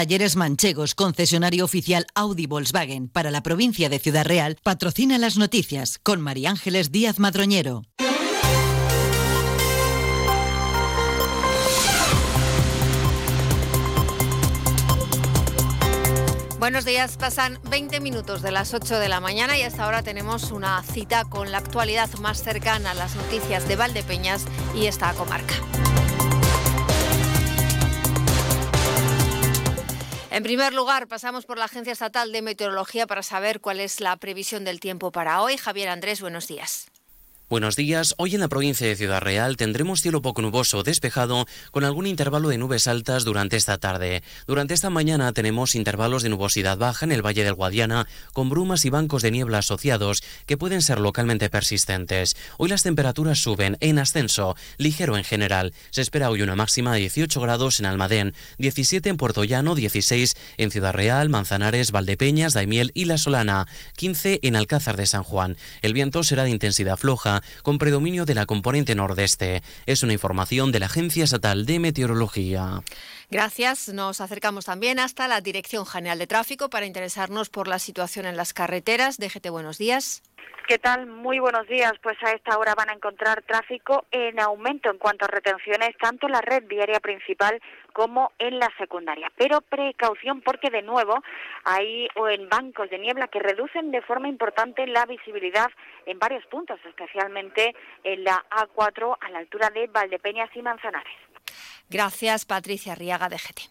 Talleres Manchegos, concesionario oficial Audi Volkswagen para la provincia de Ciudad Real, patrocina las noticias con María Ángeles Díaz Madroñero. Buenos días, pasan 20 minutos de las 8 de la mañana y hasta ahora tenemos una cita con la actualidad más cercana a las noticias de Valdepeñas y esta comarca. En primer lugar, pasamos por la Agencia Estatal de Meteorología para saber cuál es la previsión del tiempo para hoy. Javier Andrés, buenos días. Buenos días. Hoy en la provincia de Ciudad Real tendremos cielo poco nuboso despejado con algún intervalo de nubes altas durante esta tarde. Durante esta mañana tenemos intervalos de nubosidad baja en el Valle del Guadiana con brumas y bancos de niebla asociados que pueden ser localmente persistentes. Hoy las temperaturas suben en ascenso, ligero en general. Se espera hoy una máxima de 18 grados en Almadén, 17 en Puerto Llano, 16 en Ciudad Real, Manzanares, Valdepeñas, Daimiel y La Solana, 15 en Alcázar de San Juan. El viento será de intensidad floja con predominio de la componente nordeste. Es una información de la Agencia Estatal de Meteorología. Gracias. Nos acercamos también hasta la Dirección General de Tráfico para interesarnos por la situación en las carreteras. Déjete buenos días. ¿Qué tal? Muy buenos días. Pues a esta hora van a encontrar tráfico en aumento en cuanto a retenciones, tanto en la red viaria principal como en la secundaria. Pero precaución porque de nuevo hay o en bancos de niebla que reducen de forma importante la visibilidad en varios puntos, especialmente en la A4 a la altura de Valdepeñas y Manzanares. Gracias, Patricia Riaga de GT.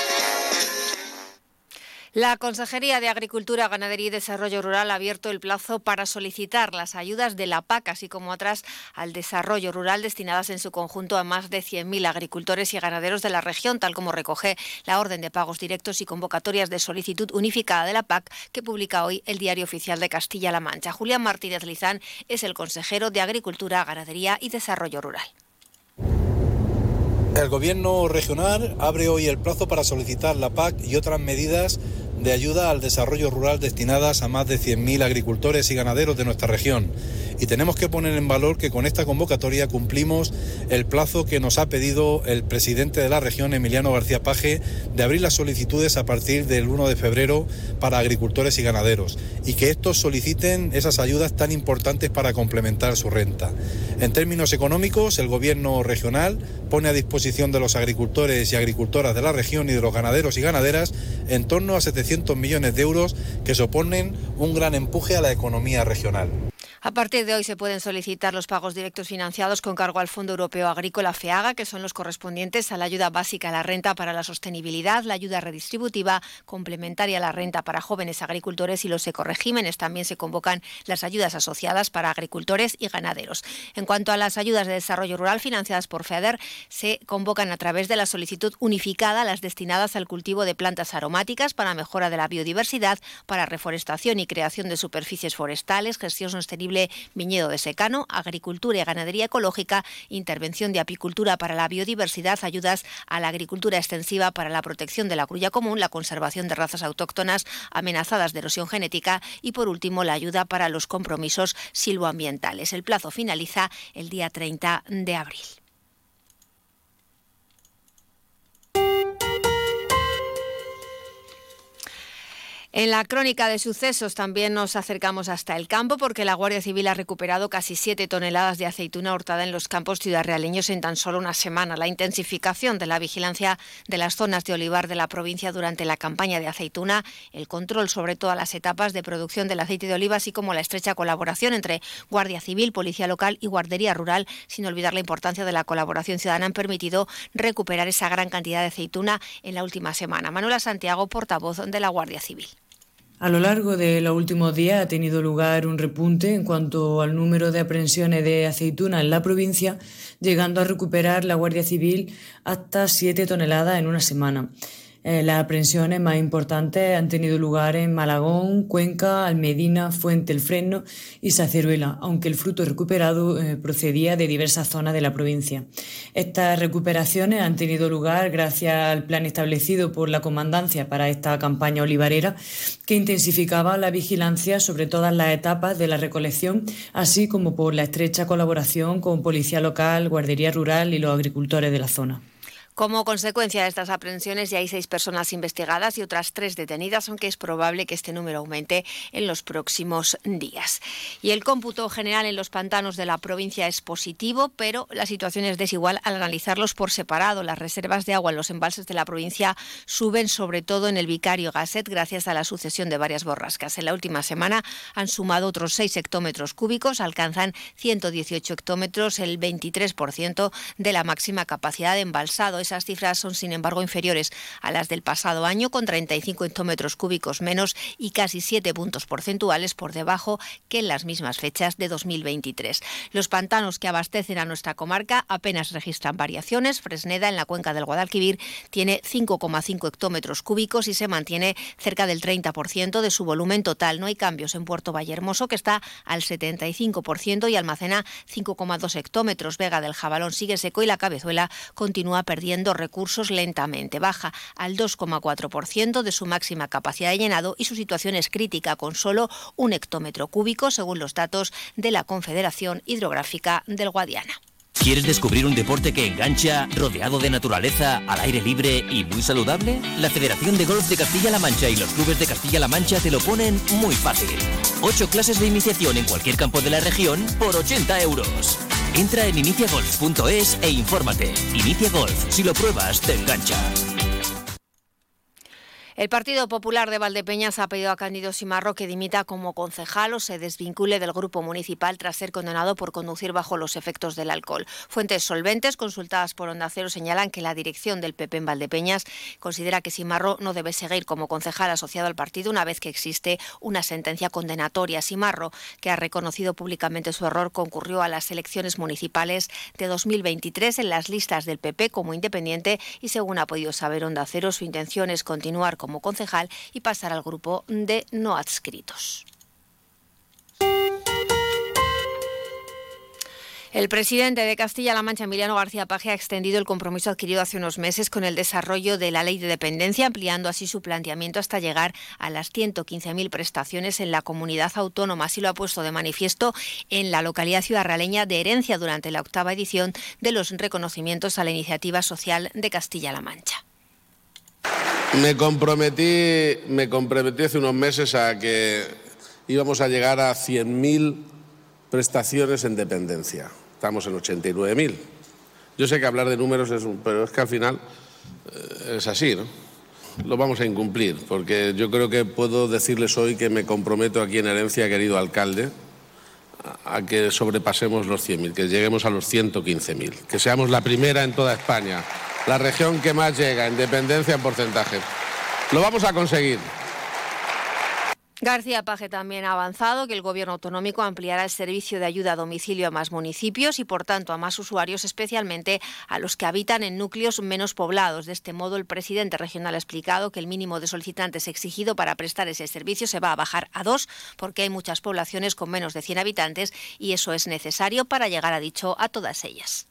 La Consejería de Agricultura, Ganadería y Desarrollo Rural ha abierto el plazo para solicitar las ayudas de la PAC, así como otras al desarrollo rural destinadas en su conjunto a más de 100.000 agricultores y ganaderos de la región, tal como recoge la orden de pagos directos y convocatorias de solicitud unificada de la PAC que publica hoy el Diario Oficial de Castilla-La Mancha. Julián Martínez Lizán es el consejero de Agricultura, Ganadería y Desarrollo Rural. El Gobierno regional abre hoy el plazo para solicitar la PAC y otras medidas de ayuda al desarrollo rural destinadas a más de 100.000 agricultores y ganaderos de nuestra región. Y tenemos que poner en valor que con esta convocatoria cumplimos el plazo que nos ha pedido el presidente de la región, Emiliano García Paje, de abrir las solicitudes a partir del 1 de febrero para agricultores y ganaderos y que estos soliciten esas ayudas tan importantes para complementar su renta. En términos económicos, el Gobierno regional pone a disposición de los agricultores y agricultoras de la región y de los ganaderos y ganaderas en torno a 700 millones de euros que suponen un gran empuje a la economía regional. A partir de hoy se pueden solicitar los pagos directos financiados con cargo al Fondo Europeo Agrícola FEAGA, que son los correspondientes a la ayuda básica a la renta para la sostenibilidad, la ayuda redistributiva complementaria a la renta para jóvenes agricultores y los ecoregímenes. También se convocan las ayudas asociadas para agricultores y ganaderos. En cuanto a las ayudas de desarrollo rural financiadas por FEADER, se convocan a través de la solicitud unificada las destinadas al cultivo de plantas aromáticas para mejora de la biodiversidad, para reforestación y creación de superficies forestales, gestión sostenible viñedo de secano, agricultura y ganadería ecológica, intervención de apicultura para la biodiversidad, ayudas a la agricultura extensiva para la protección de la grulla común, la conservación de razas autóctonas amenazadas de erosión genética y, por último, la ayuda para los compromisos silvoambientales. El plazo finaliza el día 30 de abril. En la crónica de sucesos también nos acercamos hasta el campo porque la Guardia Civil ha recuperado casi 7 toneladas de aceituna hurtada en los campos ciudadrealeños en tan solo una semana. La intensificación de la vigilancia de las zonas de olivar de la provincia durante la campaña de aceituna, el control sobre todas las etapas de producción del aceite de oliva, así como la estrecha colaboración entre Guardia Civil, Policía Local y Guardería Rural, sin olvidar la importancia de la colaboración ciudadana, han permitido recuperar esa gran cantidad de aceituna en la última semana. Manuela Santiago, portavoz de la Guardia Civil. A lo largo de los últimos días ha tenido lugar un repunte en cuanto al número de aprehensiones de aceituna en la provincia, llegando a recuperar la Guardia Civil hasta 7 toneladas en una semana. Eh, las aprehensiones más importantes han tenido lugar en Malagón, Cuenca, Almedina, Fuente el Freno y Saceruela, aunque el fruto recuperado eh, procedía de diversas zonas de la provincia. Estas recuperaciones han tenido lugar gracias al plan establecido por la Comandancia para esta campaña olivarera, que intensificaba la vigilancia sobre todas las etapas de la recolección, así como por la estrecha colaboración con Policía Local, Guardería Rural y los agricultores de la zona. Como consecuencia de estas aprehensiones ya hay seis personas investigadas y otras tres detenidas, aunque es probable que este número aumente en los próximos días. Y el cómputo general en los pantanos de la provincia es positivo, pero la situación es desigual al analizarlos por separado. Las reservas de agua en los embalses de la provincia suben sobre todo en el Vicario Gasset gracias a la sucesión de varias borrascas. En la última semana han sumado otros 6 hectómetros cúbicos, alcanzan 118 hectómetros, el 23% de la máxima capacidad de embalsado esas cifras son, sin embargo, inferiores a las del pasado año, con 35 hectómetros cúbicos menos y casi 7 puntos porcentuales por debajo que en las mismas fechas de 2023. Los pantanos que abastecen a nuestra comarca apenas registran variaciones. Fresneda, en la cuenca del Guadalquivir, tiene 5,5 hectómetros cúbicos y se mantiene cerca del 30% de su volumen total. No hay cambios en Puerto Vallehermoso, que está al 75% y almacena 5,2 hectómetros. Vega del Jabalón sigue seco y la cabezuela continúa perdiendo recursos lentamente. Baja al 2,4% de su máxima capacidad de llenado y su situación es crítica, con solo un hectómetro cúbico, según los datos de la Confederación Hidrográfica del Guadiana. ¿Quieres descubrir un deporte que engancha, rodeado de naturaleza, al aire libre y muy saludable? La Federación de Golf de Castilla-La Mancha y los clubes de Castilla-La Mancha te lo ponen muy fácil. Ocho clases de iniciación en cualquier campo de la región por 80 euros. Entra en iniciagolf.es e infórmate. Inicia Golf, si lo pruebas, te engancha. El Partido Popular de Valdepeñas ha pedido a Cándido Simarro que dimita como concejal o se desvincule del grupo municipal tras ser condenado por conducir bajo los efectos del alcohol. Fuentes solventes consultadas por Onda Cero señalan que la dirección del PP en Valdepeñas considera que Simarro no debe seguir como concejal asociado al partido una vez que existe una sentencia condenatoria. Simarro, que ha reconocido públicamente su error, concurrió a las elecciones municipales de 2023 en las listas del PP como independiente y según ha podido saber Onda Cero, su intención es continuar como concejal y pasar al grupo de no adscritos. El presidente de Castilla-La Mancha, Emiliano García Paje, ha extendido el compromiso adquirido hace unos meses con el desarrollo de la ley de dependencia, ampliando así su planteamiento hasta llegar a las 115.000 prestaciones en la comunidad autónoma. Así lo ha puesto de manifiesto en la localidad ciudadraleña de Herencia durante la octava edición de los reconocimientos a la iniciativa social de Castilla-La Mancha. Me comprometí, me comprometí hace unos meses a que íbamos a llegar a 100.000 prestaciones en dependencia. Estamos en 89.000. Yo sé que hablar de números es un, pero es que al final eh, es así, ¿no? Lo vamos a incumplir, porque yo creo que puedo decirles hoy que me comprometo aquí en herencia, querido alcalde, a que sobrepasemos los 100.000, que lleguemos a los 115.000, que seamos la primera en toda España la región que más llega en dependencia en porcentaje. Lo vamos a conseguir. García Paje también ha avanzado que el Gobierno autonómico ampliará el servicio de ayuda a domicilio a más municipios y, por tanto, a más usuarios, especialmente a los que habitan en núcleos menos poblados. De este modo, el presidente regional ha explicado que el mínimo de solicitantes exigido para prestar ese servicio se va a bajar a dos, porque hay muchas poblaciones con menos de 100 habitantes y eso es necesario para llegar, a dicho, a todas ellas.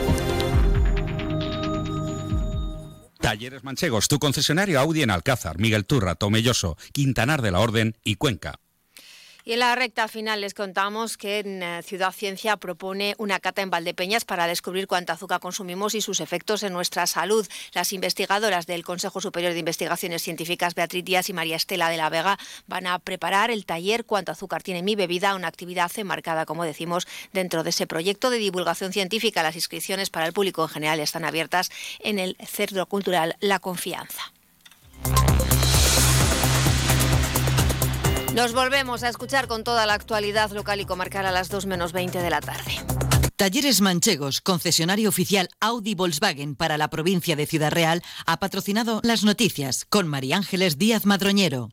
Talleres Manchegos, tu concesionario Audi en Alcázar, Miguel Turra, Tomelloso, Quintanar de la Orden y Cuenca. Y en la recta final les contamos que en eh, Ciudad Ciencia propone una cata en Valdepeñas para descubrir cuánta azúcar consumimos y sus efectos en nuestra salud. Las investigadoras del Consejo Superior de Investigaciones Científicas, Beatriz Díaz y María Estela de la Vega, van a preparar el taller Cuánto azúcar tiene mi bebida, una actividad enmarcada, como decimos, dentro de ese proyecto de divulgación científica. Las inscripciones para el público en general están abiertas en el Centro Cultural La Confianza. Nos volvemos a escuchar con toda la actualidad local y comarcal a las 2 menos 20 de la tarde. Talleres Manchegos, concesionario oficial Audi Volkswagen para la provincia de Ciudad Real, ha patrocinado las noticias con María Ángeles Díaz Madroñero.